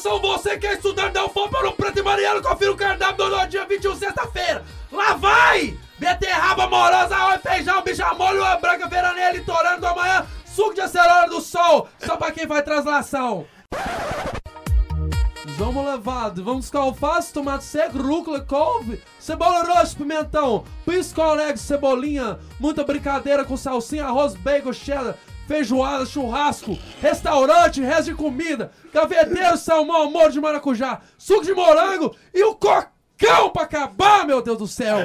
Atenção, você que é estudante da UFOP no Preto e Mariano, confira o cardápio do dia 21, sexta-feira. Lá vai! Beterraba amorosa, arroz, feijão, bicha molho, uma branca, veraneia, litorâneo do amanhã, suco de acelera do sol, só pra quem faz translação. Vamos levado, vamos buscar alface, tomate seco, rúcula, couve, cebola roxa, pimentão, pisco alegre, cebolinha, muita brincadeira com salsinha, arroz, bacon, cheddar, feijoada, churrasco, restaurante, resto de comida, gaveteiro, salmão, amor de maracujá, suco de morango e o cocão pra acabar, meu Deus do céu!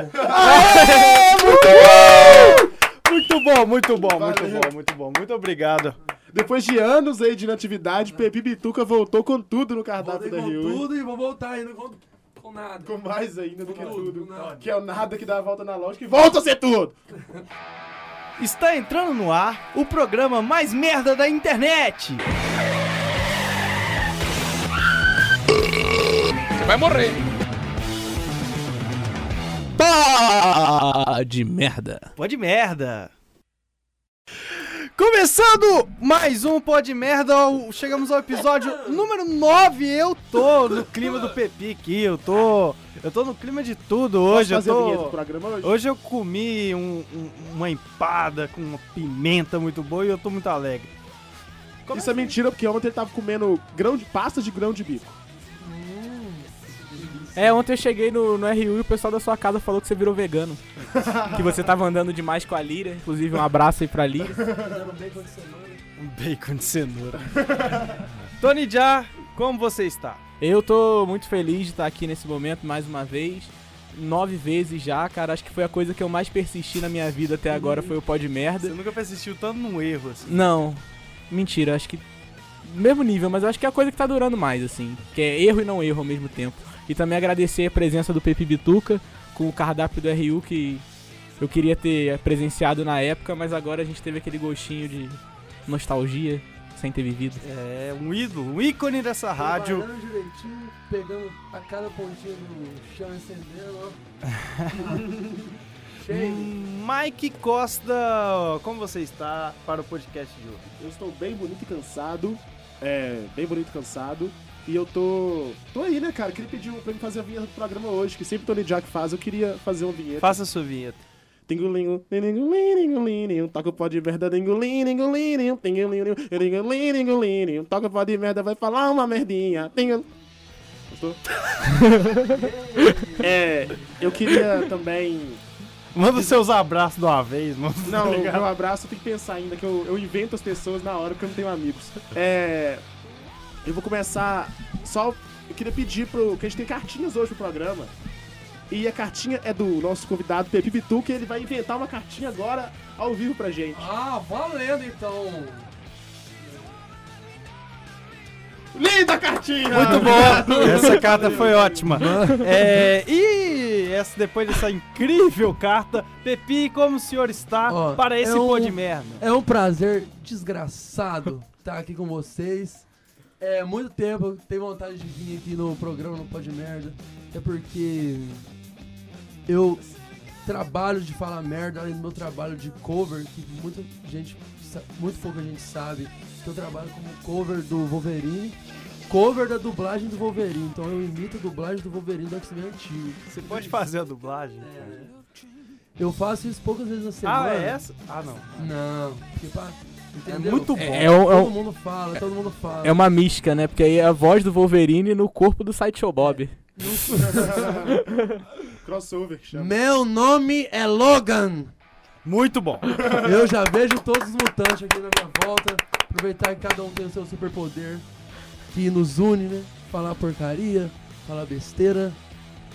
Muito bom, muito bom, muito Valeu. bom, muito bom. Muito obrigado. Depois de anos aí de inatividade, Pepe Bituca voltou com tudo no cardápio Voltei da com Rio. hein? tudo e vou voltar ainda com, com nada. Com mais ainda do que Com tudo. tudo. Que é o nada que dá a volta na lógica e volta a ser tudo. Está entrando no ar o programa mais merda da internet. Você vai morrer. Pá de merda. Pode merda. Começando mais um Pode Merda, chegamos ao episódio número 9. Eu tô no clima do Pepi aqui, eu tô. Eu tô no clima de tudo hoje. Eu Posso fazer a vinheta do tô. programa hoje? Hoje eu comi um- um- uma empada com uma pimenta muito boa e eu tô muito alegre. Isso é mentira, porque ontem ele tava comendo grão de pasta de grão de bico. É, ontem eu cheguei no, no RU e o pessoal da sua casa falou que você virou vegano. que você tava andando demais com a Líria. Inclusive, um abraço aí pra Líria. Um bacon de cenoura. Tony Já, como você está? Eu tô muito feliz de estar aqui nesse momento mais uma vez. Nove vezes já, cara. Acho que foi a coisa que eu mais persisti na minha vida até agora. Foi o pó de Você merda. nunca persistiu tanto num erro assim. Não, mentira. Acho que. Mesmo nível, mas eu acho que é a coisa que tá durando mais, assim. Que é erro e não erro ao mesmo tempo. E também agradecer a presença do Pepe Bituca com o cardápio do RU que eu queria ter presenciado na época, mas agora a gente teve aquele gostinho de nostalgia sem ter vivido. É um ídolo, um ícone dessa rádio. Direitinho, pegando a cada pontinha do chão, acendendo, ó. Mike Costa, como você está para o podcast de hoje? Eu estou bem bonito e cansado. É, bem bonito e cansado. E eu tô. tô aí, né, cara? Queria pedir um- pra mim fazer a vinheta do programa hoje, que sempre o Tony Jack faz. Eu queria fazer uma vinheta. Faça a sua vinheta. Tingulinho, tingulinho, toca o pó de merda, tingulinho, tingulinho, tingulinho, tingulinho, tingulinho, toca o pó de merda, vai falar uma merdinha, tingulinho. Gostou? é, eu queria também... Manda os seus abraços de uma vez, mano. Não, Tá meu abraço eu tenho que pensar ainda, que eu, eu invento as pessoas na hora, porque eu não tenho amigos. É, eu vou começar só... Eu queria pedir pro... que a gente tem cartinhas hoje pro programa. E a cartinha é do nosso convidado, Pepe Bitu, que ele vai inventar uma cartinha agora ao vivo pra gente. Ah, valendo então. Linda cartinha! Muito bom! Essa carta foi ótima. É, e essa, depois dessa incrível carta, Pepi, como o senhor está Ó, para esse é um- pô de merda? É um prazer desgraçado estar aqui com vocês. É muito tempo tenho vontade de vir aqui no programa no Pode Merda. É porque eu trabalho de falar merda além do meu trabalho de cover, que muita gente, muito pouca gente sabe que eu trabalho como cover do Wolverine. Cover da dublagem do Wolverine, então eu imito a dublagem do Wolverine do X-Men antigo. Você pode fazer a dublagem? Eu faço isso poucas vezes na semana. Ah, é essa? Ah, não. Não, porque pá, entendeu? muito bom. É, é um- Todo mundo fala, todo mundo fala. é uma mística, né? Porque aí é a voz do Wolverine no corpo do Sideshow Bob. Crossover que chama. Meu nome é Logan. Muito bom. Eu já vejo todos os mutantes aqui na minha volta. Aproveitar que cada um tem o seu superpoder que nos une, né? Falar porcaria, falar besteira,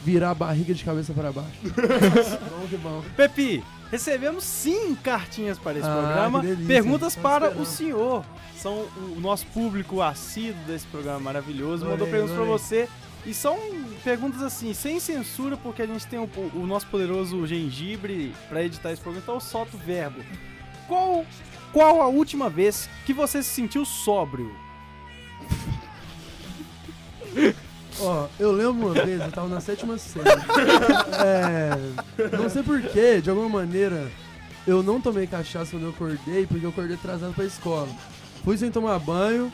virar a barriga de cabeça para baixo. bom que bom. Pepi, recebemos sim cartinhas para esse Ah, programa. delícia. Perguntas para esperando. o senhor. São o nosso público assíduo desse programa maravilhoso. Mandou perguntas para você. E são perguntas assim, sem censura, porque a gente tem o, o nosso poderoso gengibre para editar esse programa. Então eu solto o verbo. Qual, qual a última vez que você se sentiu sóbrio? Ó, eu lembro uma vez, eu tava na sétima série. É, não sei porquê, de alguma maneira, eu não tomei cachaça quando eu acordei, porque eu acordei atrasado pra escola. Fui sem tomar banho,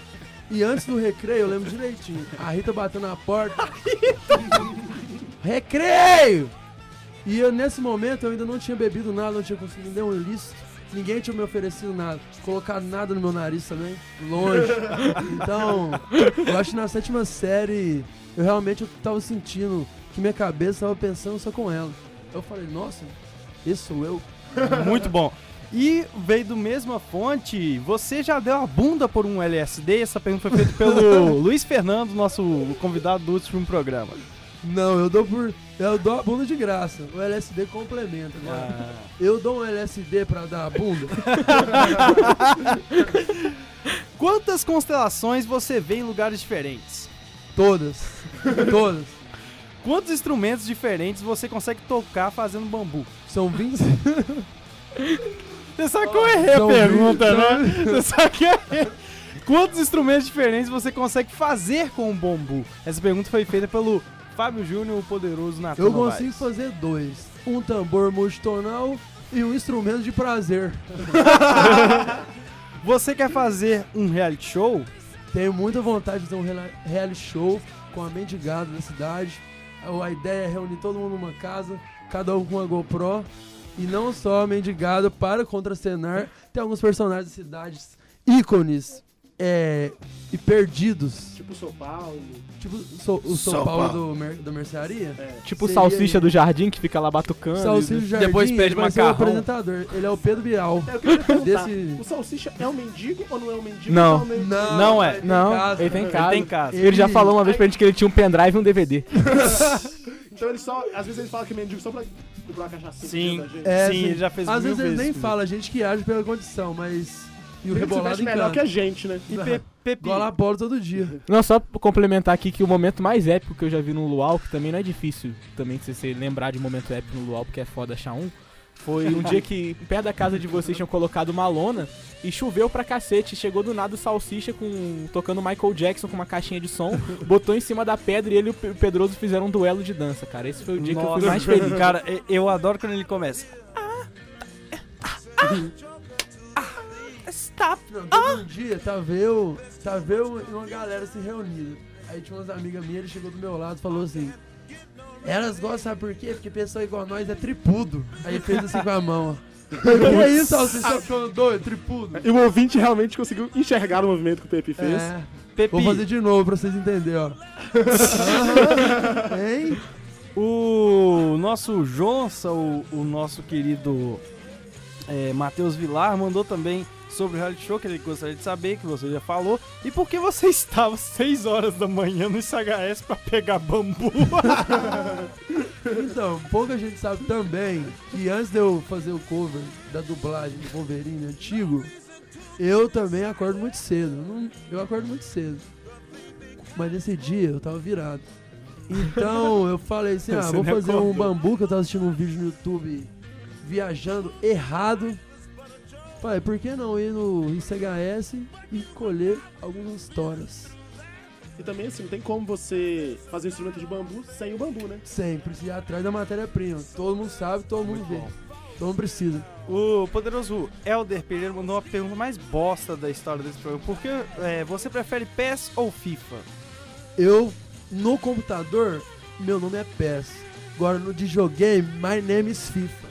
E antes do recreio, eu lembro direitinho. A Rita bateu na porta. recreio! E eu, nesse momento, eu ainda não tinha bebido nada, não tinha conseguido nenhum ilícito. Ninguém tinha me oferecido nada. Colocado nada no meu nariz também. Longe. Então, eu acho que na sétima série, eu realmente eu tava sentindo que minha cabeça tava pensando só com ela. Eu falei, nossa, esse sou eu. Muito bom. E veio do mesma fonte, você já deu a bunda por um LSD? Essa pergunta foi feita pelo Luiz Fernando, nosso convidado do último programa. Não, eu dou por. Eu dou a bunda de graça. O LSD complementa. Agora, eu dou um LSD pra dar a bunda. Quantas constelações você vê em lugares diferentes? Todas. Todas. Quantos instrumentos diferentes você consegue tocar fazendo bambu? São 20. Você sabe que eu errei a pergunta, 20, né? Você sabe que eu errei. Quantos instrumentos diferentes você consegue fazer com o bambu? Essa pergunta foi feita pelo Fábio Júnior, o poderoso Natan Eu Novaes. consigo fazer dois: um tambor multitonal e um instrumento de prazer. Você quer fazer um reality show? Tenho muita vontade de fazer um reality show com a mendigada da cidade. A ideia é reunir todo mundo numa casa, cada um com uma GoPro. E não só a mendigada para contracenar. Tem alguns personagens de cidades ícones é, e perdidos. Tipo São Paulo. Tipo so- o São, São Paulo, Paulo. do mer- da mercearia. É. Tipo o Seria salsicha ele. do jardim que fica lá batucando. Salsicha e- Jardim, depois pede ele vai ser o macarrão. apresentador. Ele é o Pedro Bial. É, eu queria perguntar, Desse- o Salsicha é um mendigo ou não é um mendigo? Não. É um mendigo? Não é. ele tem Não, casa. ele tem Ele casa. tem casa. Ele já Ele- falou uma vez pra gente que ele tinha um pendrive e um DVD. Então ele só. Às vezes ele fala que é mendigo só pra comprar cachaça. Sim. Da gente. É, Sim, ele já fez Às mil vezes eles nem falam, a gente que age pela condição, mas. E o Ele se rebolado veste melhor encanta. que a gente, né? E Pe Pepe, Igual a Apolo todo dia. Não, só pra complementar aqui que o momento mais épico que eu já vi no Luau, que também não é difícil também se você lembrar de momento épico no Luau, porque é foda achar um, foi um dia que perto da casa de vocês tinham colocado uma lona e choveu pra cacete. Chegou do nada o Salsicha com, tocando Michael Jackson com uma caixinha de som, botou em cima da pedra e ele e o Pe- Pedroso fizeram um duelo de dança, cara. Esse foi o dia que eu fui Nossa. mais feliz. Cara, eu adoro quando ele começa. Stop! Não, teve um dia, tava eu, tava eu e uma galera se reunida. Aí tinha umas amigas minhas, ele chegou do meu lado e falou assim: Elas gostam, sabe por quê? Porque pessoa igual a nós é tripudo. Aí ele fez assim com a mão, ó. Que é isso, Alceu? Você tá ficando doido? Tripudo? E o ouvinte realmente conseguiu enxergar o movimento que o Pepe fez. É. Pepe, Vou fazer de novo pra vocês entenderem, ó. Hein? o nosso Jonsa, o, o nosso querido é, Matheus Vilar, mandou também sobre o reality show que ele gostaria de saber, que você já falou. E por que você estava às 6 horas da manhã no SHS pra pegar bambu? Então, pouca gente sabe também que antes de eu fazer o cover da dublagem do Wolverine antigo, eu também acordo muito cedo. Não- Eu acordo muito cedo. Mas nesse dia eu tava virado. Então eu falei assim: ah, Você vou fazer um acordou. bambu que eu tava assistindo um vídeo no YouTube viajando errado. Falei, por que não ir no ICHS e colher algumas histórias? E também, assim, não tem como você fazer um instrumento de bambu sem o bambu, né? Sempre, se ir atrás da matéria-prima. Todo mundo sabe, todo mundo vê. Todo mundo precisa. O poderoso Elder Pereira mandou uma pergunta mais bosta da história desse programa. Por que é, você prefere PES ou FIFA? Eu, no computador, meu nome é PES. Agora no videogame, my name is FIFA.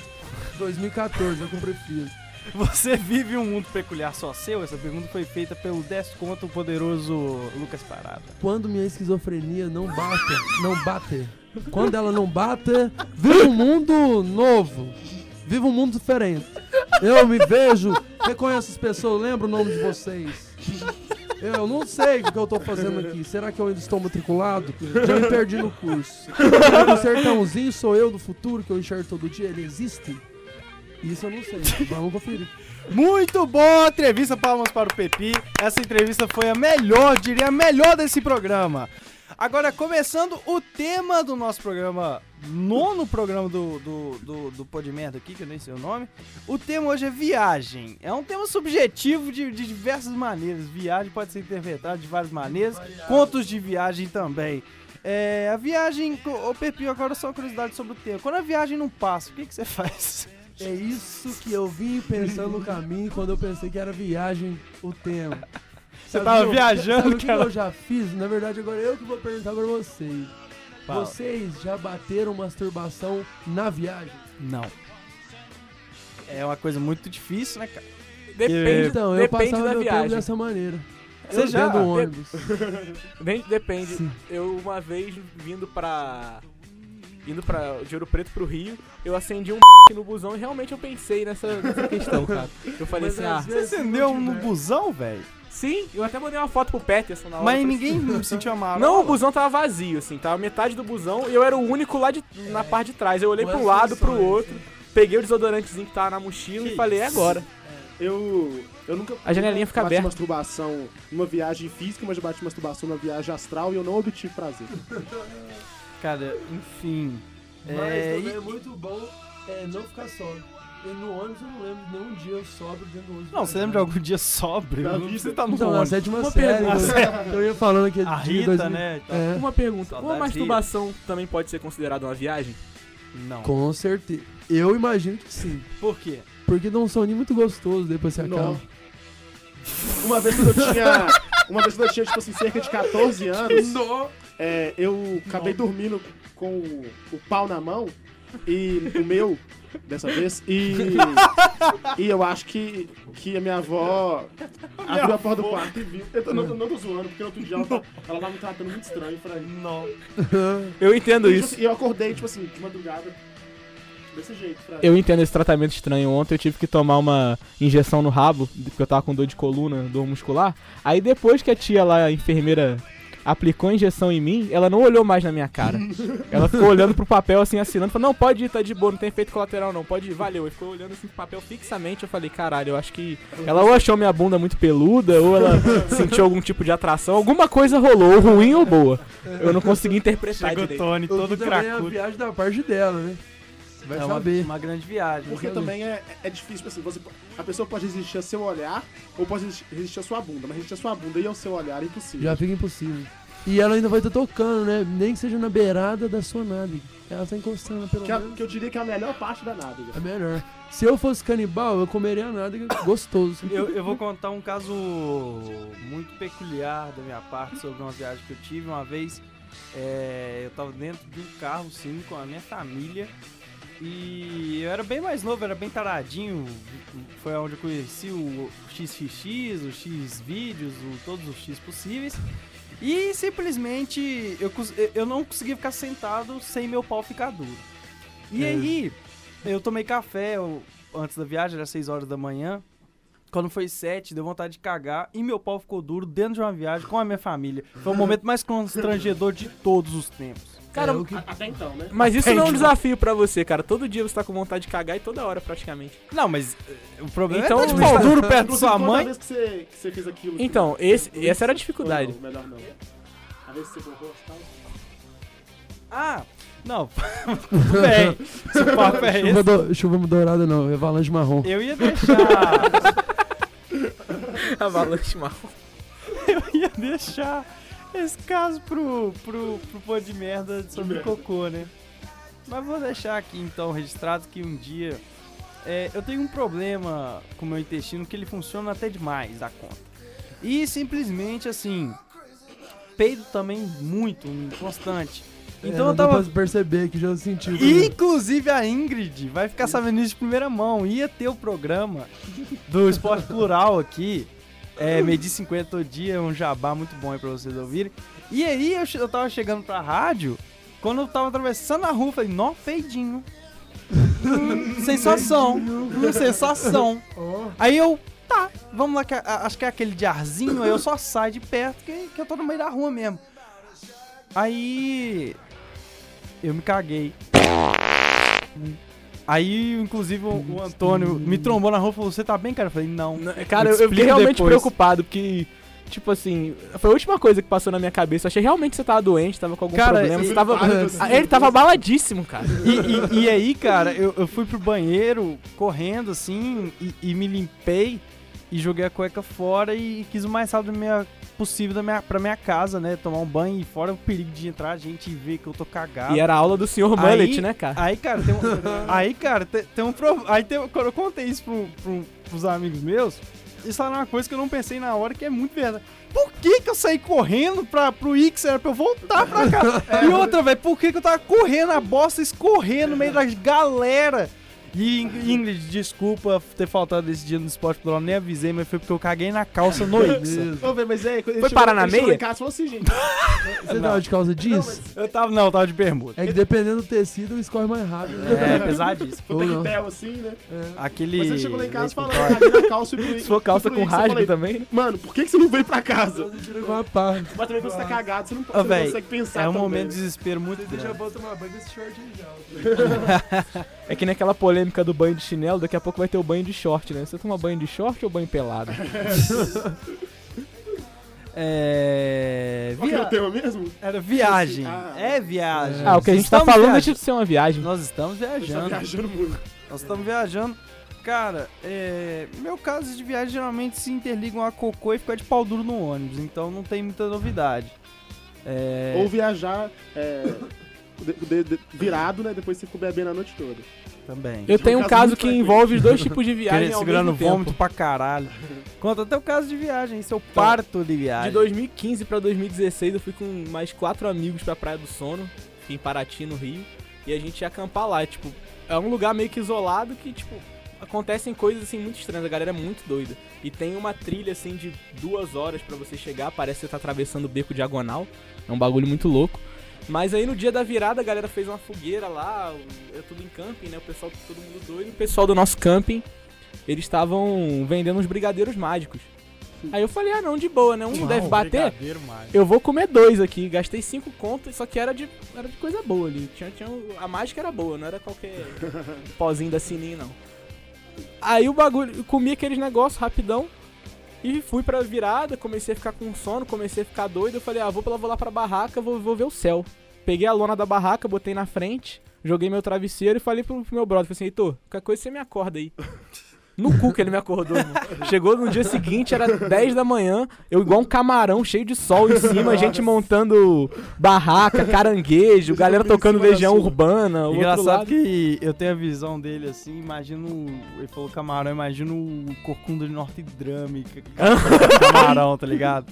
2014, é o que eu prefiro. Você vive um mundo peculiar só seu? Essa pergunta foi feita pelo desconto poderoso Lucas Parada. Quando minha esquizofrenia não bate, não bate. Quando ela não bate, viva um mundo novo. Viva um mundo diferente. Eu me vejo, reconheço as pessoas, lembro o nome de vocês. Eu não sei o que eu tô fazendo aqui. Será que eu ainda estou matriculado? Já me perdi no curso. O sertãozinho sou eu do futuro que eu enxergo todo dia. Ele existe? Isso eu não sei. Vamos conferir. Muito boa entrevista, palmas para o Pepi. Essa entrevista foi a melhor, diria a melhor desse programa. Agora, começando o tema do nosso programa, nono programa do, do, do, do aqui, que eu nem sei o nome. O tema hoje é viagem. É um tema subjetivo de, de diversas maneiras. Viagem pode ser interpretada de várias maneiras. Contos de viagem também. É, a viagem. Ô Pepi, agora só uma curiosidade sobre o tema. Quando a viagem não passa, o que, que você faz? É isso que eu vim pensando no caminho quando eu pensei que era viagem o tema. Você Sabe tava que eu- viajando, Sabe o que cara? eu já fiz? Na verdade, agora eu que vou perguntar pra vocês. Fala. Vocês já bateram masturbação na viagem? Não. É uma coisa muito difícil, né, cara? Depende, Então, eu depende passava da meu tempo viagem. dessa maneira. Você Eu já? dentro do ônibus. Depende. Sim. Eu uma vez vindo pra. Indo pra de Ouro Preto pro Rio, eu acendi um no busão e realmente eu pensei nessa, nessa questão, cara. Eu falei Mas assim, às ah, Você vezes acendeu no tiver. busão, velho? sim, eu até mandei uma foto pro Peterson na hora. Mas ninguém sentiu a marola? Não, o busão tava vazio, assim, tava metade do busão e eu era o único lá de, na parte de trás. Eu olhei Boas pro lado, pro soluções, outro, peguei o desodorantezinho que tava na mochila Que e falei, é agora. Eu, eu nunca. A janelinha fica bati aberta. masturbação numa viagem física, mas eu bati masturbação numa viagem astral e eu não obtive prazer. Cara, enfim. Mas É, também e- é muito bom é, não ficar sóbrio. E no ônibus eu não lembro de nenhum dia eu sóbrio dentro do ônibus. Não, você lembra de algum dia sóbrio? Da Não vida. precisa estar no Então, na ônibus. sétima Uma série, pergunta. eu, ia falando que A de Rita, 2000 né? e tal. É, Uma pergunta, uma Saudades, masturbação também pode ser considerada uma viagem? Não. com certeza. Eu imagino que sim. Por quê? Porque dá um soninho muito gostoso depois você acaba. Não. Uma vez quando eu tinha. Uma vez quando eu tinha, tipo assim, cerca de 14 anos, é, eu acabei dormindo com o, o pau na mão e o meu, dessa vez, e. E eu acho que, que a minha avó abriu a porta do quarto e viu. Eu tô- não, não tô zoando, porque outro dia ela, tá- ela tava me tratando muito estranho. Pra mim. Não. Eu entendo E, tipo isso. assim, eu acordei, tipo assim, de madrugada, desse jeito. Eu entendo esse tratamento estranho. Ontem eu tive que tomar uma injeção no rabo, porque eu tava com dor de coluna, dor muscular. Aí depois que a tia lá, a enfermeira, aplicou a injeção em mim, ela não olhou mais na minha cara. ela ficou olhando pro papel assim, assinando, falou, não, pode ir, tá de boa, não tem efeito colateral não, pode ir, valeu. E ficou olhando assim pro papel fixamente, eu falei, caralho, eu acho que ela ou achou minha bunda muito peluda, ou ela sentiu algum tipo de atração, alguma coisa rolou, ruim ou boa. Eu não consegui interpretar Chegou o direito. Tony O todo também é a cracudo. viagem da parte dela, né? Vai É uma, saber. uma grande viagem. Porque também é, é difícil, tipo assim, você, a pessoa pode resistir ao seu olhar ou pode resistir- à sua bunda, mas resistir à sua bunda e ao seu olhar é impossível. Já fica impossível. E ela ainda vai estar tocando, né? Nem que seja na beirada da sua nádega. Ela tá encostando, pelo Que, a- menos. que eu diria que é a melhor parte da nádega. É melhor. Se eu fosse canibal, eu comeria a nádega gostoso. Eu, eu vou contar um caso muito peculiar da minha parte sobre uma viagem que eu tive uma vez. é, eu tava dentro de um carro, sim, com a minha família. E eu era bem mais novo, era bem taradinho. Foi onde eu conheci o XXX, o X vídeos, o- todos os X possíveis. E simplesmente eu, eu não conseguia ficar sentado sem meu pau ficar duro. E É. aí, eu tomei café eu- antes da viagem, era 6 horas da manhã. Quando foi 7, deu vontade de cagar e meu pau ficou duro dentro de uma viagem com a minha família. Foi o momento mais constrangedor de todos os tempos. Cara, É, que- Até então, né? Mas isso não é um Entendi. desafio pra você, cara. Todo dia você tá com vontade de cagar e toda hora, praticamente. Não, mas eh, o problema Então, é tá de pau duro perto da sua mãe. vez que você, que você fez aquilo. Então, esse, essa era a dificuldade. não, melhor não. A vez que você. Ah, não. Tudo bem. Se o papo é Chuva, esse, do, chuva dourada não, avalanche marrom. eu ia deixar. Avalanche marrom. eu ia deixar esse caso pro, pro, pro pô de merda sobre cocô, né? Mas vou deixar aqui então registrado que um dia é, eu tenho um problema com o meu intestino que ele funciona até demais da conta. E simplesmente assim, peido também muito, constante. Então é, eu dá tava pra perceber que já sentiu. Inclusive a Ingrid vai ficar sabendo isso de primeira mão. Ia ter o programa do Esporte Plural aqui. É, Medir 50 todo dia, um jabá muito bom aí pra vocês ouvirem. E aí eu, eu tava chegando pra rádio, quando eu tava atravessando a rua, falei, nó, peidinho. Hum, sensação. Hum, sensação. Aí eu, tá, vamos lá, que a- acho que é aquele de arzinho, aí eu só saio de perto que, que eu tô no meio da rua mesmo. Aí eu me caguei. Aí, inclusive, o, Antônio me trombou na rua e falou: Você tá bem, cara? Eu falei: Não. Cara, eu, eu fiquei realmente depois. preocupado, porque, tipo assim, foi a última coisa que passou na minha cabeça. Eu achei realmente que você tava doente, tava com algum Cara, problema. e- Você tava. vários, Ah, Ele tava abaladíssimo, cara. E, e- e aí, cara, eu, eu fui pro banheiro correndo assim e, e me limpei e joguei a cueca fora e quis o mais rápido minha, possível da minha, pra minha casa, né? Tomar um banho e fora o perigo de entrar gente e ver que eu tô cagado. E era a aula do senhor Aí- Mullet, né, cara? Aí, cara, tem um. aí, cara, tem, tem um. pro- Aí tem, quando eu contei isso pro, pro, pros amigos meus, eles falaram uma coisa que eu não pensei na hora, que é muito verdade. Por que que eu saí correndo pra, pro Ix? Era pra eu voltar pra cá. E outra, velho, por que que eu tava correndo, a bosta escorrendo no meio da galera? E Ing- Ingrid, desculpa ter faltado esse dia no esporte plural, nem avisei, mas foi porque eu caguei na calça no Ix. Ô, velho, mas é, Foi chegou- parar na meia? em casa e falou assim, gente. Você tava de causa disso? Eu tava, não, eu tava de bermuda. É que dependendo do tecido, escorre mais rápido. né? É, pesadíssimo. Foi Ou não. tectel assim, né? Aquele. Mas ele chegou lá em casa leite falando, caguei na calça e pro Se for calça com rasgo também, né? Mano, por que, que você não veio pra casa? Você uma pá. Mas também quando você tá cagado, você não, Ô, você não consegue pensar É um também. momento de desespero muito Você já bota uma banha desse short já. É que nem aquela polêmica do banho de chinelo, daqui a pouco vai ter o banho de short, né? Você toma banho de short ou banho pelado? É. Qual era o tema mesmo? Era viagem. Ah. É viagem. Ah, o que a gente tá Estamos falando viajando. deixa de ser uma viagem. Nós estamos tá viajando. viajando muito. Nós estamos viajando. Cara, é, meu caso de viagem geralmente se interligam a cocô e ficar de pau duro no ônibus, então não tem muita novidade. É, Ou viajar é, de- de- de- virado, né? Depois você ficou bebendo a noite toda. Também. Eu tenho um caso que envolve os dois tipos de viagem ao segurando mesmo vômito tempo. pra caralho. Conta até o caso de viagem, seu parto de viagem. De 2015 pra 2016 eu fui com mais quatro amigos pra Praia do Sono, em Paraty, no Rio, e a gente ia acampar lá, tipo, é um lugar meio que isolado que, tipo, acontecem coisas assim muito estranhas, a galera é muito doida. E tem uma trilha assim de duas horas pra você chegar, parece que você tá atravessando o beco diagonal, é um bagulho muito louco. Mas aí no dia da virada a galera fez uma fogueira lá, é tudo em camping, né? O pessoal, todo mundo doido. O pessoal do nosso camping, eles estavam vendendo uns brigadeiros mágicos. Aí eu falei, ah não, de boa, né? Um Uau, deve bater. Eu vou comer dois aqui. Gastei cinco contas, só que era de, era de coisa boa ali. Tinha, tinha, a mágica era boa, não era qualquer pozinho da sininho, não. Aí o bagulho, comi aqueles negócios rapidão e fui pra virada, comecei a ficar com sono, comecei a ficar doido. Eu falei, ah, vou, lá- vou lá pra barraca, vou, vou ver o céu. Peguei a lona da barraca, botei na frente, joguei meu travesseiro e falei pro, pro meu brother, falei assim, Heitor, qualquer coisa você me acorda aí. No cu que ele me acordou. Chegou no dia seguinte, era 10 da manhã, eu igual um camarão cheio de sol em cima, gente montando barraca, caranguejo, galera em tocando legião urbana. o outro Engraçado lado- que eu tenho a visão dele assim, imagino. Ele falou camarão, imagino o corcunda de Norte Drame. Camarão, tá ligado?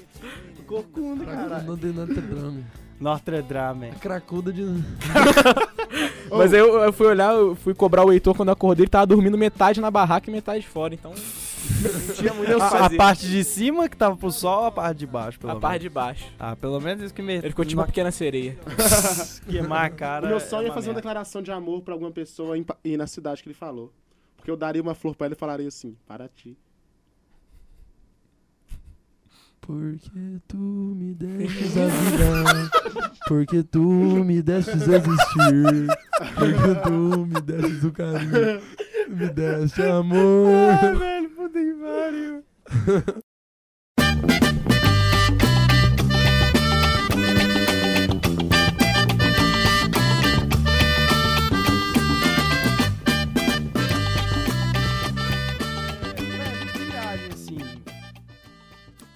Corcunda, tem nada de drama. Notre Dame. A cracuda de. Mas aí eu, eu fui olhar, eu fui cobrar o Heitor quando eu acordei, ele tava dormindo metade na barraca e metade fora, então não tinha muito o que A, a fazer. parte de cima que tava pro sol ou a parte de baixo, pelo A menos? parte de baixo. Ah, pelo menos isso que me. Ele ficou tipo uma pequena sereia. queimar a cara. o meu sonho é, uma fazer uma merda. declaração de amor pra alguma pessoa em Pa- e na cidade que ele falou. Porque eu daria uma flor pra ele e falaria assim, para ti. Porque tu me destes a vida. Porque tu me destes existir. Porque tu me destes o carinho. Me deste amor. Ah, velho, puta que pariu.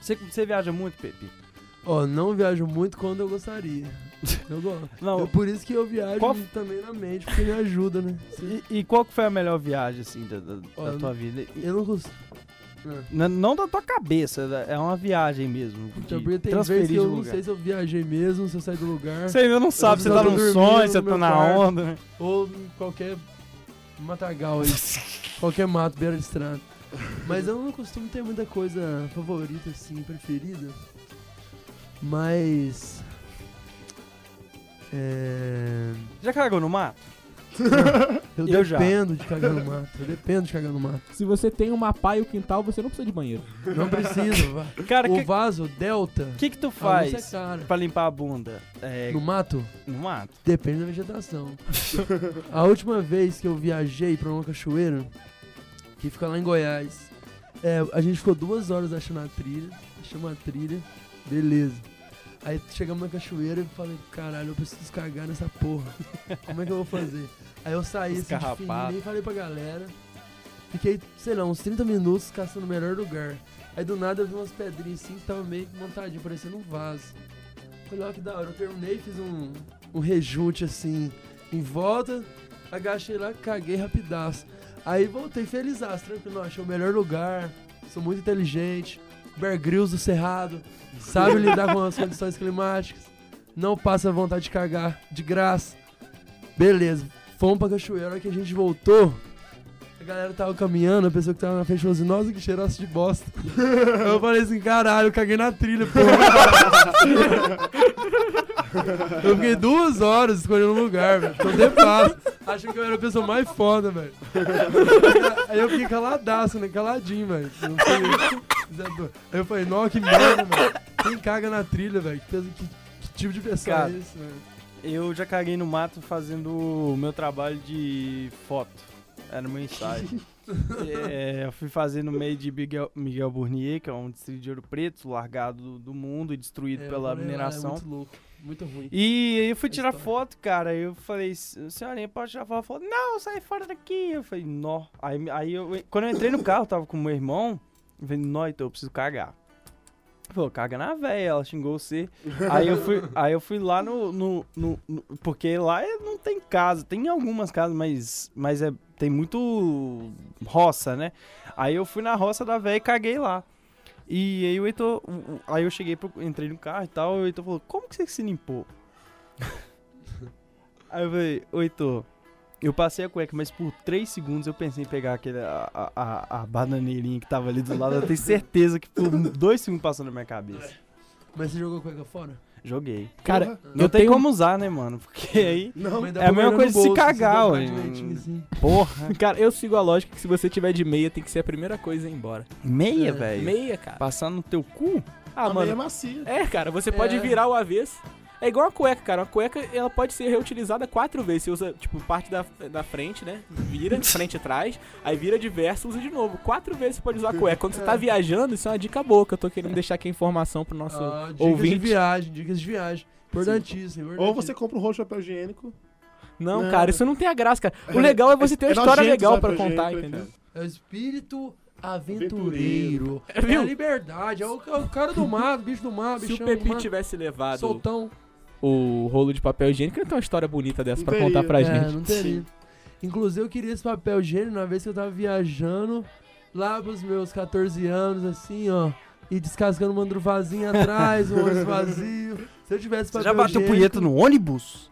Você, você viaja muito, Pepe? Ó, não viajo muito quando eu gostaria. Eu gosto. Não. Eu- por isso que eu viajo Qual- também na mente, porque me ajuda, né? E, e qual que foi a melhor viagem, assim, da, da- da Olha, tua vida? Eu não costumo. N- não da tua cabeça, da- é uma viagem mesmo. Então, porque tem vezes que eu não sei se eu viajei mesmo, se eu saí do lugar. Você ainda não sabe, você tá num sonho, você tá na quarto. onda, né? Ou qualquer matagal aí. qualquer mato, beira de estrada. Mas eu não costumo ter muita coisa favorita, assim, preferida. Mas. É. Já cagou no mato? Eu, Eu já. dependo de cagar no mato. Eu dependo de cagar no mato. Se você tem uma pá e o quintal, você não precisa de banheiro. Não precisa. Cara, o O que, vaso, delta. que que tu luz faz é pra limpar a bunda? É, No mato? no mato? Depende da vegetação. a última vez que eu viajei pra uma cachoeira, que fica lá em Goiás, é, a gente ficou duas horas achando a trilha, achamos a trilha, beleza. Aí chegamos na cachoeira e falei, caralho, eu preciso cagar nessa porra. Como é que eu vou fazer? Aí eu saí assim nem falei pra galera. Fiquei, sei lá, uns 30 minutos caçando o melhor lugar. Aí do nada eu vi umas pedrinhas assim que tava meio montadinho, parecendo um vaso. Falei, ó, que da hora. Eu terminei, fiz um, um rejunte assim em volta, agachei lá, caguei rapidaço. Aí voltei felizaço, tranquilo, não, achei o melhor lugar. sou muito inteligente. Bear Grylls do Cerrado, sabe lidar com as condições climáticas, não passa vontade de cagar de graça. Beleza, fomos pra cachoeira, a hora que a gente voltou, a galera tava caminhando, a pessoa que tava na frente falou assim, nossa, que cheiroço de bosta. eu falei assim, caralho, eu caguei na trilha, pô. eu fiquei duas horas escolhendo um lugar, velho. Tô de passo. Achei que eu era a pessoa mais foda, velho. Aí eu fiquei caladaço, né? Caladinho, velho. Aí eu falei, nossa, que merda, velho. Quem caga na trilha, velho? Que, que- que tipo de pessoa Cara, é esse, velho? Eu já caguei no mato fazendo o meu trabalho de foto. Era meu ensaio. É, eu fui fazer no meio de Miguel, Miguel Burnier, que é um distrito de Ouro Preto, largado do, do mundo e destruído É, pela ah, mineração. É muito louco, muito ruim. E aí eu fui tirar foto, cara. Eu falei, senhorinha, pode tirar foto? Não, sai fora daqui. Eu falei, nó. Aí, aí eu, quando eu entrei no carro, eu tava com o meu irmão. Eu falei, nó, então eu preciso cagar. Falou, caga na véia, ela xingou você. aí, eu fui, aí eu fui lá no, no, no- no- Porque lá é- não tem casa, tem algumas casas, mas, mas é, tem muito roça, né? Aí eu fui na roça da véia e caguei lá. E aí o Heitor. Aí eu cheguei, pro, entrei no carro e tal, e o Heitor falou, como que você se limpou? aí eu falei, Heitor, eu passei a cueca, mas por 3 segundos eu pensei em pegar aquele, a, a, a- a bananeirinha que tava ali do lado. Eu tenho certeza que por 2 segundos passou na minha cabeça. Mas você jogou cueca fora? Joguei. Cara. Não eu tem tenho como usar, né, mano? Porque aí. Não, é a mesma coisa de se cagar, ué. assim. Porra. Cara, eu sigo a lógica que se você tiver de meia, tem que ser a primeira coisa a ir embora. Meia, É, velho. Meia, cara. Passar no teu cu? Ah, a meia mano. macia. É, cara, você pode É. virar o avesso. É igual uma cueca, cara. Uma cueca, ela pode ser reutilizada quatro vezes. Você usa, tipo, parte da, da frente, né? Vira, frente e trás. Aí vira de verso, usa de novo. Quatro vezes você pode usar a cueca. Quando você tá É. viajando, isso é uma dica boa que eu tô querendo deixar aqui a informação pro nosso Ah, dicas de ouvinte. viagem, dicas de viagem. Importantíssimo, Ou você compra um rolo de papel higiênico. Não, Não. cara, isso não tem a graça, cara. O legal é você ter uma É história legal papel contar, higiênico, entendeu? É o espírito aventureiro. Aventureiro. É, Viu? a liberdade. É o, é o cara do mato, bicho do mato, Se o bichão do Pepi mato, tivesse levado soltão. O rolo de papel higiênico, ele tem uma história bonita dessa teria. contar pra É, gente. não teria. Inclusive, eu queria esse papel higiênico na vez que eu tava viajando lá pros meus 14 anos, assim, ó. E descascando um mandruvazinho atrás, um ônibus vazio. Se eu tivesse Você papel já bateu higiênico... punheta no ônibus?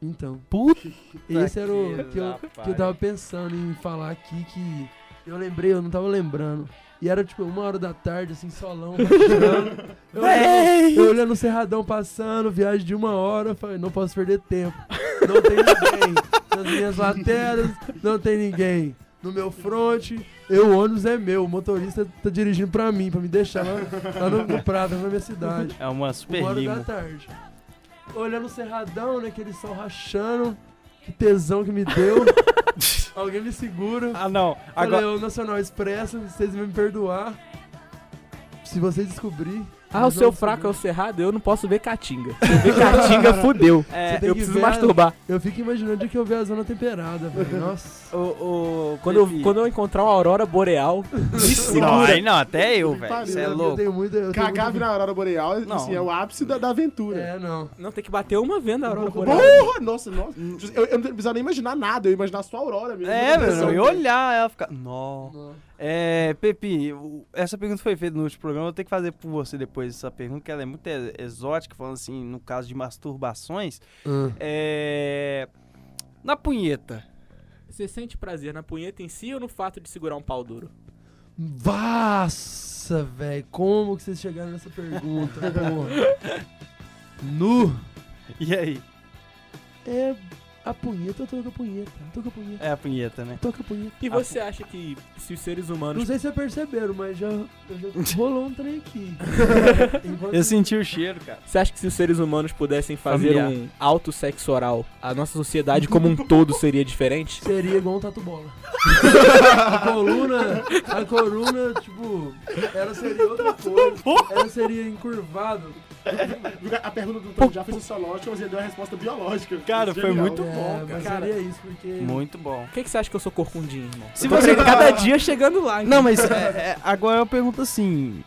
Então, Puta esse era o que eu, que eu tava pensando em falar aqui, que eu lembrei, eu não tava lembrando. E era tipo uma hora da tarde, assim, solão, rachando. eu, olhando, eu olhando o Cerradão passando, viagem de uma hora, falei, não posso perder tempo. Não tem ninguém nas minhas lateras, não tem ninguém no meu front. Eu, o ônibus é meu, o motorista tá dirigindo pra mim, pra me deixar lá, lá no, no Prata, na minha cidade. É uma super Uma hora da limo. tarde. Olhando o Cerradão, né, aquele sol rachando, que tesão que me deu. Alguém me segura. Ah, não. Falei, Agora, o Nacional Expresso, vocês vão me perdoar. Se vocês descobrir. Ah, o seu fraco é o cerrado, eu não posso ver caatinga. Se eu ver caatinga, fudeu. é, Eu preciso ver masturbar. Eu fico imaginando que eu ver a zona temperada, velho. Nossa. o, o, Quando eu, quando eu encontrar uma aurora boreal, me Não, segura. aí não, até eu, velho. Você é louco. Eu tenho muito. Eu tenho Cagar muito... virar aurora boreal, Não. assim, é o ápice da, da aventura. É, não. Não, tem que bater uma vendo a aurora boreal. Porra, nossa, nossa. Eu, eu não precisava nem imaginar nada, eu ia imaginar só a aurora mesmo. É, velho, eu ia olhar, ela ficar. Nó. É, Pepe, essa pergunta foi feita no último programa, eu vou ter que fazer por você depois essa pergunta, que ela é muito exótica, falando assim, no caso de masturbações. Ah. É. Na punheta. Você sente prazer na punheta em si ou no fato de segurar um pau duro? Nossa, velho. Como que vocês chegaram nessa pergunta, porra? Nu. E aí? É. A punheta, eu tô com a punheta. Tô com a punheta. É a punheta, né? Tô com a punheta. E você acha que se os seres Não humanos. sei se vocês perceberam, mas já, já rolou um trem aqui. Enquanto- Eu senti o cheiro, cara. Você acha que se os seres humanos pudessem fazer Familiar. um alto sexo oral, a nossa sociedade como um todo seria diferente? Seria igual um tatu bola. a coluna, a coluna, tipo, ela seria outra coisa. Ela seria encurvado. A pergunta do Tom já foi sociológica, mas ele deu a resposta biológica. Cara, foi Genial. muito é, bom, mas cara. seria isso, porque. Muito bom. Por que, que você acha que eu sou corcundinho, irmão? Se você- cada dia chegando lá. Não, mas é, é, agora eu pergunto assim.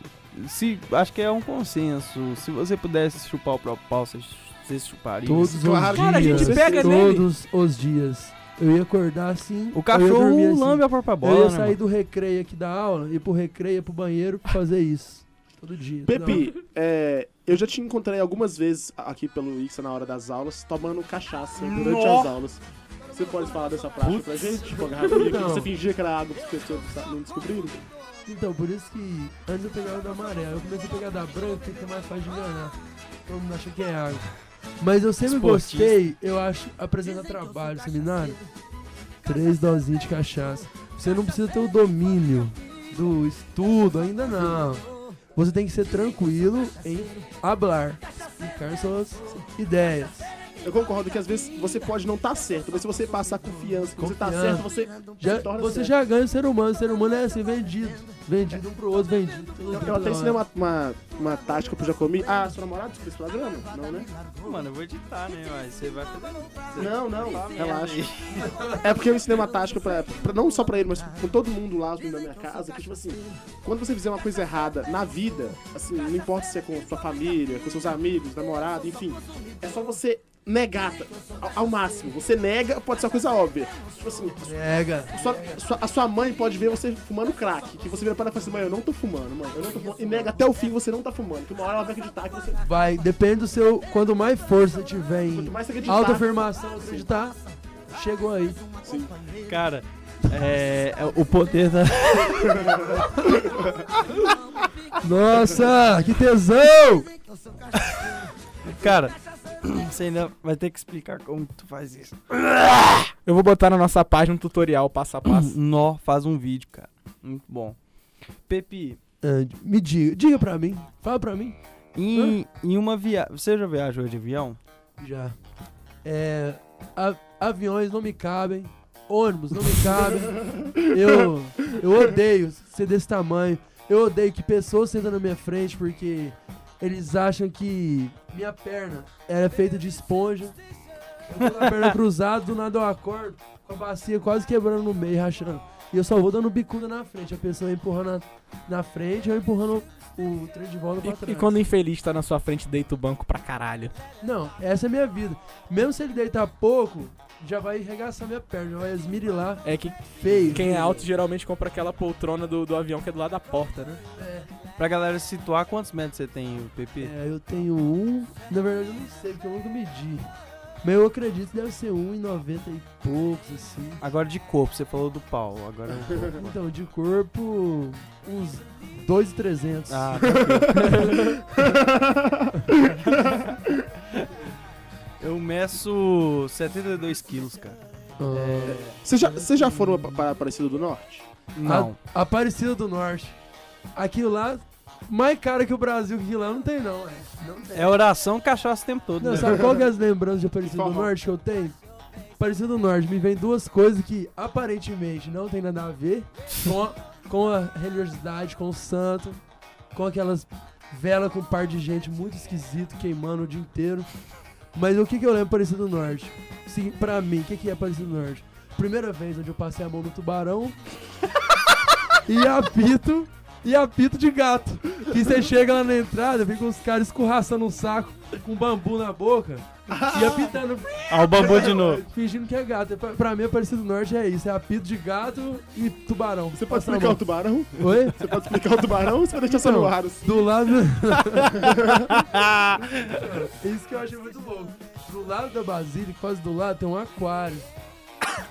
Se, acho que é um consenso. Se você pudesse chupar o próprio pau, você, você chuparia? Todos os Claro, Cara, a dias. gente pega todos os dias. Eu ia acordar assim. O cachorro assim. lambe a própria bola, Eu ia né, sair mano? do recreio aqui da aula, ir pro recreio, ir pro banheiro, fazer isso. Todo dia. Pepe, é, eu já te encontrei algumas vezes aqui pelo Ixa na hora das aulas, tomando cachaça durante Nó. as aulas. Você pode falar dessa prática pra gente? Tipo, a garrafinha que Então. você fingia que era água para as pessoas não descobrirem? Então, por isso que antes eu pegava da amarela, eu comecei a pegar da branca, porque é mais fácil de enganar. Todo mundo acha que é água. Mas eu sempre Esportista. gostei, eu acho, apresentar trabalho, seminário. Três dosinhas de cachaça. Você não precisa ter o domínio do estudo, ainda não. Você tem que ser tranquilo em hablar, explicar suas ideias. Eu concordo que às vezes você pode não estar certo, mas se você passar confiança que você tá certo, você Já, se torna você certo. já ganha o ser humano, o ser humano é assim, vendido. Vendido um pro outro, vendido. Eu, eu até ensinei uma, uma, uma tática pro Jacomi. Ah, sua namorada descobriu esse programa? Não, né? Mano, eu vou editar, né? Mas você vai fazer. Não, não, Tá relaxa. É porque eu ensinei uma tática pra, pra- não só pra ele, mas com todo mundo lá da minha casa, que tipo assim, quando você fizer uma coisa errada na vida, assim, não importa se é com sua família, com seus amigos, namorado, enfim, é só você negar ao, máximo. Você nega, pode ser uma coisa óbvia. Tipo assim, Pega. sua- sua- a sua mãe pode ver você fumando crack, que você vira para ela e fala assim, mãe, eu não tô fumando, mãe, eu não tô fumando, e nega até o fim você não tá fumando, que uma hora ela vai acreditar que você... Vai, depende do seu. Quanto mais força você tiver em Quanto mais você acreditar... autoafirmação, acreditar, chegou aí. Sim. Cara, é, é o poder da. Nossa, que tesão! Cara, você ainda vai ter que explicar como tu faz isso. Eu vou botar na nossa página um tutorial passo a passo. Nó, faz um vídeo, cara. Muito bom. Pepe, Ah, me diga, diga pra mim, fala pra mim. em, em uma viagem. Você já viajou de avião? Já. É. a- aviões não me cabem, ônibus não me cabem. Eu, eu odeio ser desse tamanho. Eu odeio que pessoas sentam na minha frente porque eles acham que minha perna era feita de esponja. Eu tô com a perna cruzada, do nada eu acordo com a bacia quase quebrando no meio, rachando. E eu só vou dando bicuda na frente. A pessoa empurrando na, na frente, eu empurrando o trem de volta pra E, trás. e quando o infeliz tá na sua frente, deita o banco pra caralho. Não, essa é a minha vida. Mesmo se ele deitar pouco, já vai arregaçar minha perna, vai esmirilar É que feio. quem é alto geralmente compra aquela poltrona do, do avião que é do lado da porta, né? É, Pra galera se situar, quantos metros você tem, o Pepe? é, eu tenho um. Na verdade, eu não sei, porque eu nunca medi. Mas eu acredito que deve ser um em 90 e poucos, assim. Agora de corpo, você falou do pau. Agora é. Então, de corpo, uns 2,300. Ah. Eu meço 72 quilos, cara. Ah, Vocês já, vocês já foram para Aparecida do Norte? Não. Aparecida do Norte. Aquilo lá, mais cara que o Brasil, que lá não tem, não. É, não tem. É oração, cachaça o tempo todo. Não, né? sabe qual que é as lembranças de Aparecida do. Norte que eu tenho? Aparecida do Norte me vem duas coisas que aparentemente não tem nada a ver com a, com a religiosidade, com o santo, com aquelas velas com um par de gente muito esquisito queimando o dia inteiro. Mas o que, que eu lembro de Aparecida do Norte? Sim, pra mim, o que, que é Aparecida do Norte? Primeira vez onde eu passei a mão no tubarão e apito e apito de gato. Que você chega lá na entrada, vem com os caras escorraçando um saco com bambu na boca e apitando, Ah, o bambu de novo. fingindo que é gato. Pra, pra mim, Aparecido do Norte é isso: é apito de gato e tubarão. Você pode Passa explicar o tubarão? Oi? Você pode explicar o tubarão ou você vai deixar só Então, no ar? assim? Do lado. Isso que eu achei muito louco. Do lado da Basílica, quase do lado, tem um aquário.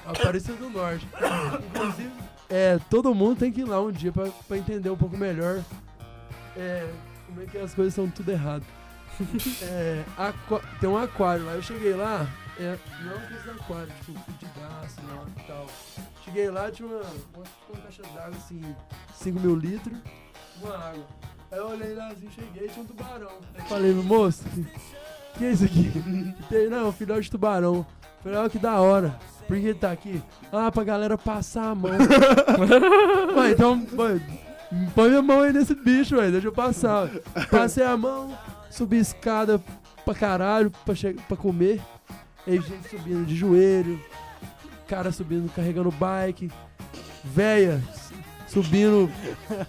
Aparecido do Norte. Inclusive, é, todo mundo tem que ir lá um dia pra, pra entender um pouco melhor é, como é que as coisas são tudo errado. É, aqua- tem um aquário lá. Eu cheguei lá, é, não fiz no aquário, tipo, de gás, não e tal. Cheguei lá, tinha uma, uma, uma caixa d'água assim, 5 mil litros, uma água. Aí eu olhei lá assim, cheguei, tinha um tubarão. Aí falei, moço, que, que é isso aqui? Não, filhote de tubarão. Falei, olha que da hora. Por que ele tá aqui? Ah, pra galera passar a mão. Então, ué, põe minha mão aí nesse bicho, velho, deixa eu passar. Passei a mão, subi escada pra caralho, pra, pra comer. Aí gente subindo de joelho, cara subindo, carregando bike, véia subindo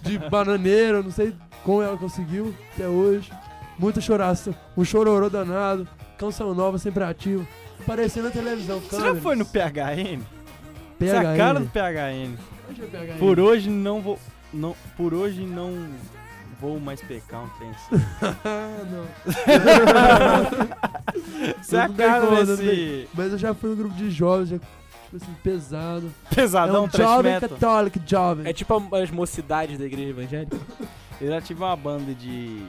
de bananeira, não sei como ela conseguiu até hoje. Muita choração, um chororô danado, Canção nova, sempre ativo. Aparecendo na televisão, Você câmeras. já foi no PHN? Você é PHN. a cara do PHN. Onde é PHN? Por hoje não vou. Não, por hoje não vou mais pecar um trem. não. Você é cara desse Mas eu já fui no grupo de jovens, já, tipo assim, pesado. pesadão é um jovem metal. católico, jovem. É tipo as mocidades da igreja evangélica. Eu já tive uma banda de.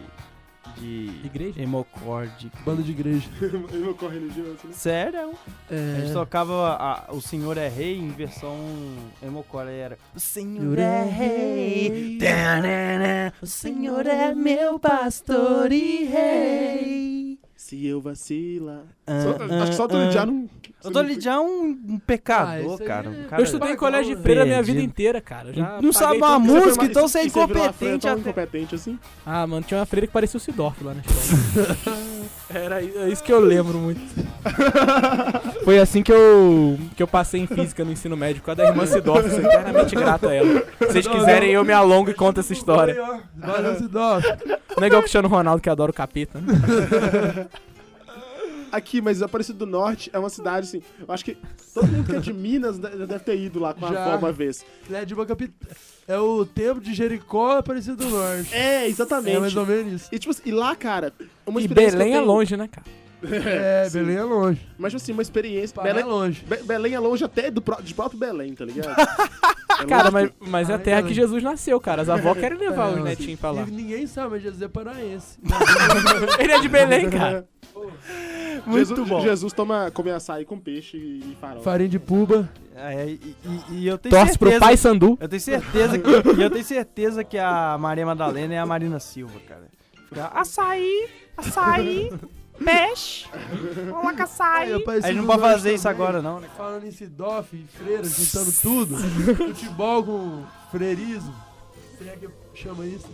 De. Igreja? emocore. de- Banda de igreja. Religioso, né? Sério? A É. gente tocava a- O Senhor é Rei em versão emocore. aí Era. O Senhor é é Rei. O Senhor é meu pastor e rei. Se eu vacilar. Ah, Só- ah, acho que só o ah. Tony Jaa não. O Tony é um, um pecador, Ah, cara. é- Um cara Eu estudei em colégio de freira a minha vida inteira, cara. Já Não sabe uma música, então você é freira incompetente tão até. incompetente assim? Ah, mano, tinha uma freira que parecia o Sidorf lá na escola. Era é isso que eu lembro muito. Foi assim que eu, que eu passei em física no ensino médio, com a da irmã Sidorf. Sou eternamente grato a ela. Se vocês quiserem, eu me alongo e conto essa história. Valeu, Sidorf. Não é igual o Cristiano Ronaldo que adora o capeta. né? Aqui, mas Aparecido do Norte é uma cidade, assim. Eu acho que todo mundo que é de Minas de- deve ter ido lá com a avó uma vez. Ele é de uma capital. É o templo de Jericó, Aparecido do Norte. É, É exatamente. mais ou menos isso. E, tipo e lá, cara, uma E Belém é tenho- longe, né, cara? É, sim. Belém é longe. Mas, tipo assim, uma experiência. Pará é Belém, longe. Be- Belém é longe até do, pró- de próprio Belém, tá ligado? É Cara, mas, mas é a Ai, terra que Jesus nasceu, cara. As avós querem levar É, os netinhos pra lá. E ninguém sabe, mas Jesus é paraense. Ele é de Belém, cara. Muito Jesus, bom. Jesus toma, come açaí com peixe e farol. Farinha de puba. É, e, e- e eu tenho Torce pro certeza. pai Sandu. Eu tenho certeza que, e eu tenho certeza que a Maria Madalena é a Marina Silva, cara. Fica, açaí, açaí, peixe, coloca açaí. Aí, Aparecido A gente não pode fazer isso também. agora, não, né? Falando em Sidoff e freira, juntando tudo. futebol com freirismo. Se é que chama isso.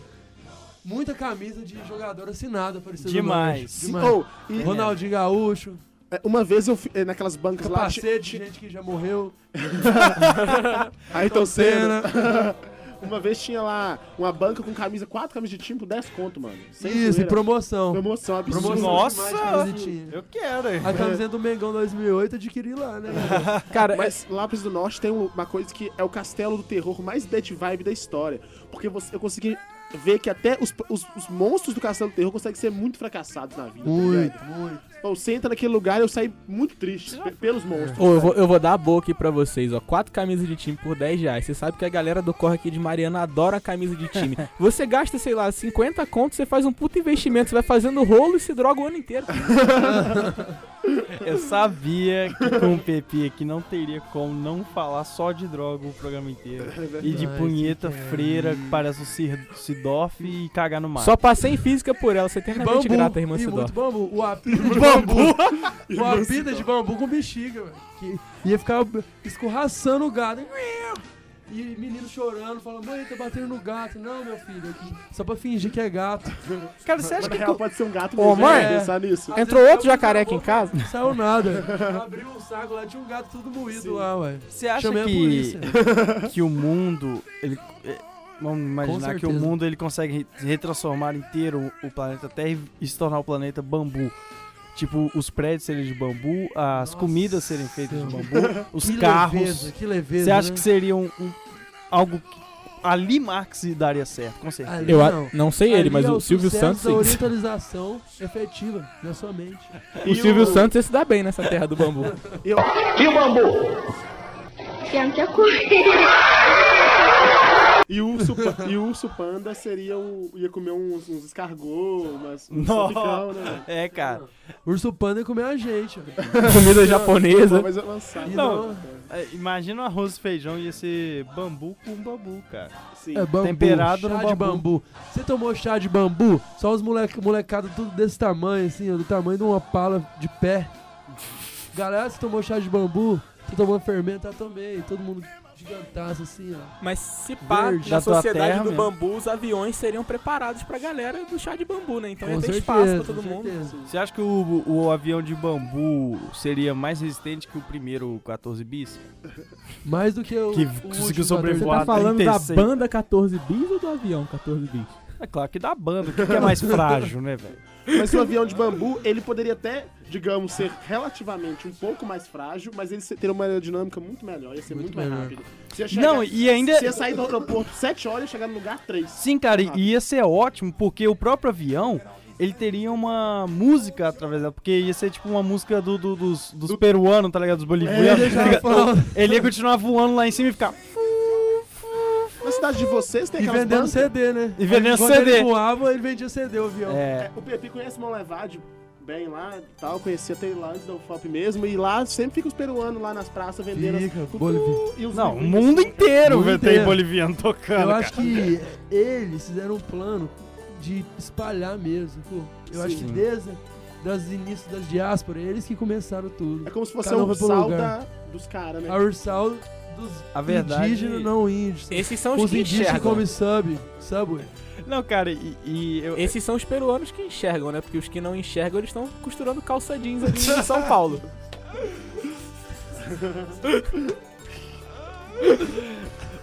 Muita camisa de jogador assinada Aparecido do Demais. Demais. oh, e, Ronaldinho Gaúcho. é, uma vez eu fui é, naquelas bancas lá. Capacete, gente que já morreu. Ayrton Senna. Uma vez tinha lá uma banca com camisa, quatro camisas de time por 10 conto, mano. Sem Isso, e promoção. Promoção absurda. Promoção Nossa! Eu quero. A camiseta do Mengão 2008 eu adquiri lá, né? Cara, Mas Lápis do Norte tem um- uma coisa que é o castelo do terror mais bad vibe da história. Porque você, eu consegui ver que até os, os, os monstros do castelo do terror conseguem ser muito fracassados na vida. tá Muito, ligado? muito. Então, você entra naquele lugar e eu saí muito triste pe- pelos monstros. Ô, eu, vou, eu vou dar a boa aqui pra vocês, ó. Quatro camisas de time por 10 reais. Você sabe que a galera do Corre aqui de Mariana adora a camisa de time. Você gasta, sei lá, 50 contos, você faz um puto investimento, você vai fazendo rolo e se droga o ano inteiro. Eu sabia que com o Pepe aqui não teria como não falar só de droga o programa inteiro. E de punheta é freira, que parece o Cir- Sidoff e cagar no mar. Só passei em física por ela, você é E eternamente bambu. grata, irmã muito Sidó. bambu. O apito de bambu. o apito de bambu com bexiga, velho. Que ia ficar escorraçando o gado. E menino chorando, falando, mãe, tá batendo no gato. Não, meu filho, só pra fingir que é gato. Cara, você Mas acha na que. real pode ser um gato Ô, mãe. né? Pensar nisso. Entrou outro eu jacaré aqui em casa? Não saiu nada. Abriu um saco lá, tinha um gato todo moído Sim. lá, ué. Você acha Chamei que, polícia. que o mundo. Ele, é, vamos imaginar que o mundo ele consegue re- retransformar inteiro o planeta Terra e se tornar o planeta bambu. Tipo, os prédios serem de bambu, as Nossa comidas serem feitas de bambu, os Que carros. leveza, que leveza. Você acha né? que seria um, um- algo que ali Marx daria certo, com certeza. Ali Eu a- não. não sei ele, Ali mas é o Silvio Santos. sim. orientalização efetiva na sua mente. O E Silvio Santos esse dá bem nessa terra do bambu. eu- Tem muita coisa. E o urso, e o urso panda seria o. ia comer uns, uns escargot, umas, um salpicão, né? É, cara. Urso panda ia comer a gente. ó. Comida japonesa. Mas avançado. E Não. não, É, Imagina um arroz e feijão ia ser bambu com bambu, cara. Sim. é bambu, Temperado chá no de bambu. bambu. Você tomou chá de bambu? Só os moleque, molecada tudo desse tamanho, assim, ó, do tamanho de uma pala de pé. Galera, você tomou chá de bambu? Tô tomando fermento, eu também. Todo mundo gigantaço, assim, ó. Mas se pá, Verde. na Da sociedade terra do mesmo. bambu, os aviões seriam preparados pra galera do chá de bambu, né? Então ia Com ter certeza, espaço pra todo mundo. certeza. Você acha que o, o avião de bambu seria mais resistente que o primeiro 14 bis? Mais do que o. Que conseguiu sobrevoar Você tá falando da 36. banda 14 bis ou do avião 14 bis? É claro que da banda, o que, que é mais frágil, né, velho? Mas o avião de bambu, ele poderia até, digamos, ser relativamente um pouco mais frágil, mas ele ter uma aerodinâmica muito melhor, ia ser muito, Muito mais melhor. rápido. Você ia chegar- Não, e ainda. Você ia sair do aeroporto 7 horas e chegar no lugar 3. Sim, cara, e ia ser ótimo, porque o próprio avião, ele teria uma música através dela, porque ia ser tipo uma música do, do- dos, dos peruanos, tá ligado? Dos bolivianos. É, tá falando. ele ia continuar voando lá em cima e ficar. Cidade de vocês tem E aquelas vendendo bancas- CD, né? E vendendo Quando CD. ele voava, ele vendia CD, o avião. É. É, o Pepe conhece Monlevade bem lá e tal, conhecia até lá antes da UFOP mesmo, e lá sempre fica os peruanos lá nas praças vendendo as- Fica, Bolivia. e os Não, o mundo inteiro mundo vai ter inteiro. boliviano tocando. Eu cara. acho que eles fizeram um plano de espalhar mesmo. pô. Eu acho Sim. que desde das inícios das diásporas, eles que começaram tudo. É como se fosse Cada a um vai pro Ursal lugar. da, dos caras, né? A Ursal dos A verdade- indígenas, não índios. Esses são os Os que indígenas enxergam. comem sub, subway. Não, cara, e, e eu. Esses são os peruanos que enxergam, né? Porque os que não enxergam, eles estão costurando calça jeans ali em São Paulo.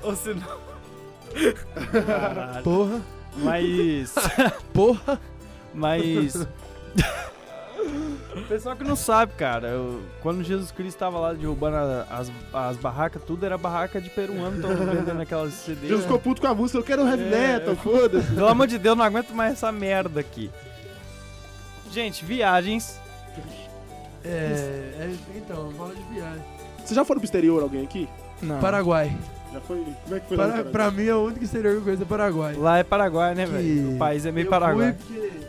Ou se não. Porra, Mas. porra. Mas. O pessoal que não sabe, cara, eu- quando Jesus Cristo tava lá derrubando a- as, as barracas, tudo era barraca de peruano, tão vendendo aquelas CD. Jesus ficou puto com a música, eu quero heavy É. metal, foda-se. Pelo amor de Deus, não aguento mais essa merda aqui. Gente, viagens. É, é, então, fala de viagem. Vocês já foram pro exterior, alguém aqui? Não. Paraguai. Já foi? Como é que foi lá Para, Paraguai? pra mim, a única exterior que eu conheço é Paraguai. Lá é Paraguai, né, velho? O país é meio eu Paraguai. fui porque-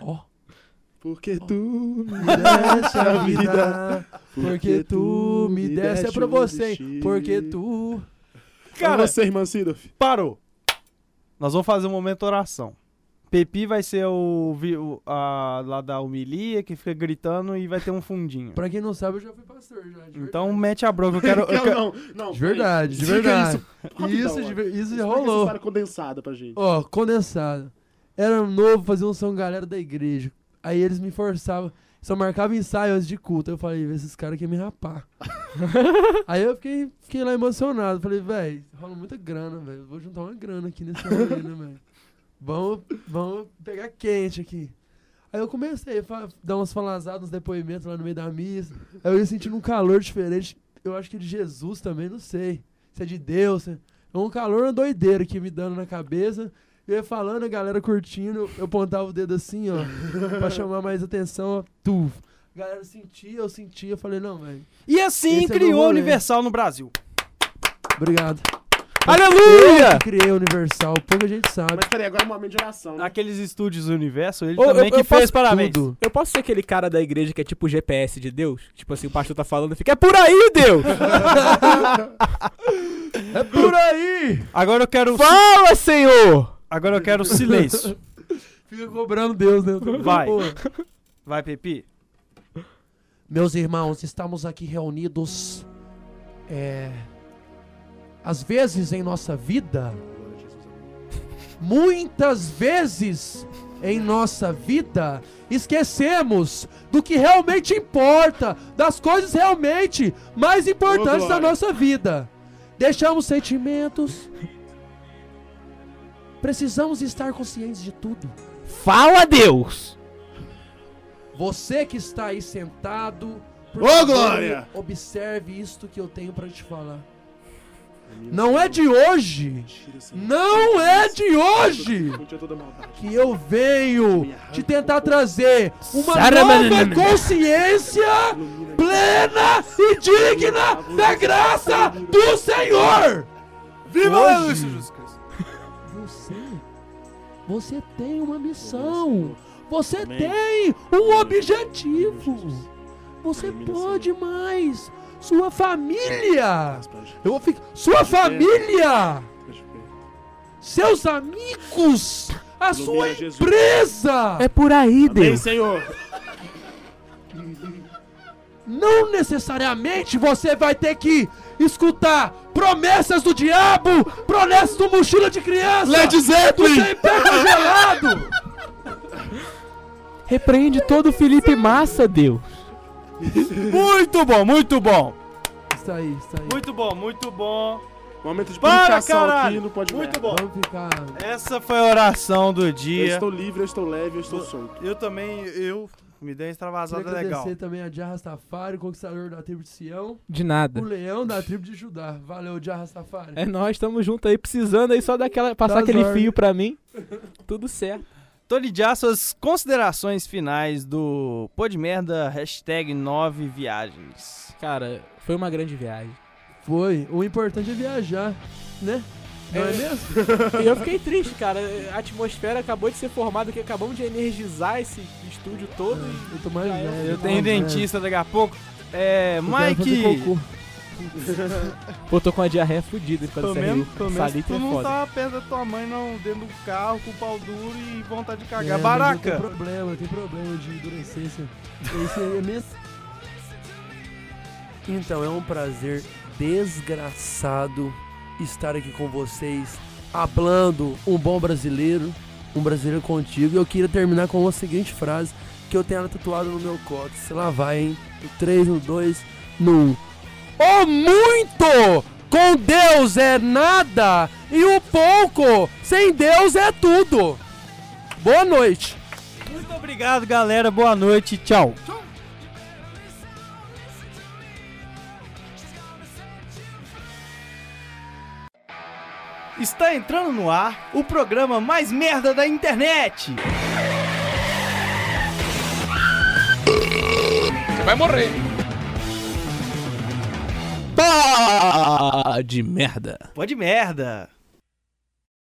Ó, Porque tu me deste a vida, porque tu me deste. É pra você, hein? Porque tu. Cara, Cara, você, irmã Sidolf. parou. Nós vamos fazer um momento oração. Pepi vai ser o, vi- o- a, lá da homilia que fica gritando e vai ter um fundinho. Pra quem não sabe, eu já fui pastor já. de Então mete a bronca, eu quero. eu Não, quero- não, não. De verdade, de verdade. Isso, rapidão, Isso, de ó. ver- isso já Explica essa rolou. história condensada pra gente. Ó, condensado. Era novo, fazia um som galera da igreja. Aí eles me forçavam. Só marcava ensaio antes de culto. Eu falei, esses caras querem me rapar. Aí eu fiquei, fiquei lá emocionado. Falei, velho, rola muita grana, velho. Vou juntar uma grana aqui nesse rolê, né, velho? Vamos, vamos pegar quente aqui. Aí eu comecei a dar umas falazadas, uns depoimentos lá no meio da missa. Aí eu ia sentindo um calor diferente. Eu acho que de Jesus também, não sei. Se é de Deus. se- É um calor, uma doideira que me dando na cabeça. Eu ia falando, a galera curtindo, eu apontava o dedo assim, ó, pra chamar mais atenção, ó, tu. A galera sentia, eu sentia, eu falei, não, velho, E assim é criou rolê. Universal no Brasil. obrigado. Aleluia! Eu que criei a Universal, pouca gente sabe. Mas peraí, agora é um momento de oração, né? Aqueles estúdios Universo, ele Ô, também eu- que eu fez parabéns. tudo. Eu posso ser aquele cara da igreja que é tipo o GPS de Deus? Tipo assim, o pastor tá falando e fica, é por aí, Deus! É por aí! Agora eu quero. Fala, Senhor! Agora eu quero silêncio. Fica cobrando Deus, né? Vai. Vai, Pepi. Meus irmãos, estamos aqui reunidos. É. Às vezes em nossa vida, muitas vezes em nossa vida, esquecemos do que realmente importa, das coisas realmente mais importantes Ô, da nossa vida. Deixamos sentimentos. Precisamos estar conscientes de tudo. Fala, Deus! Você que está aí sentado, por Ô, favor, Glória! observe isto que eu tenho para te falar. Não é de hoje, não é de hoje que eu venho te tentar trazer uma nova consciência plena e digna da graça do Senhor. Viva Hoje- Jesus Cristo! Você, tem uma missão. Você Amém. tem um objetivo. Você pode mais. Sua família. Eu vou ficar. Sua família. Seus amigos. A sua empresa. É por aí, Amém, Deus! Senhor. Não necessariamente você vai ter que escutar promessas do diabo, promessas do mochila de criança. Led Zeppelin. Do sem pé congelado. Repreende todo o Felipe Massa, Deus! Muito bom, muito bom! Isso aí, isso aí. Muito bom, muito bom. Momento de Para, caralho! aqui no Pode Muito bom. Vamos ficar. Essa foi a oração do Eu dia. estou livre, eu estou leve, eu estou solto. Eu também, eu me dei uma Queria extravasada legal. agradecer também a Jah Rastafari, conquistador da tribo de Sião, De nada. o leão da tribo de Judá. Valeu, Jah Rastafari. É nós, estamos juntos aí, precisando aí só daquela. Passar Das aquele ordens. fio pra mim. Tudo certo. Tony Já, suas considerações finais do Pô de Merda, hashtag 9 viagens. Cara, foi uma grande viagem. Foi. O importante é viajar, né? Não é, É. mesmo? E eu fiquei triste, cara. A atmosfera acabou de ser formada, que acabamos de energizar esse estúdio todo. e Eu tô mais é. velho. Eu tô tenho velho. dentista daqui a pouco. É, Eu Mike. Pô, tô com a diarreia fudida causa menos, dessa pelo menos tu é não foda. tá perto da tua mãe, não, dentro do carro, com o pau duro e vontade de É, cagar. mas Baraca! Tem problema, tem problema de endurecência. Esse é mesmo. Então, é um prazer desgraçado estar aqui com vocês, hablando um bom brasileiro, um brasileiro contigo. E eu queria terminar com a seguinte frase, que eu tenho ela tatuada no meu cóccix. Lá vai, hein? No 3, no 2, no 1. O muito com Deus é nada e o pouco sem Deus é tudo. Boa noite. Muito obrigado, galera. Boa noite. Tchau. Está entrando no ar o programa mais merda da internet. Pá de merda. Pode merda.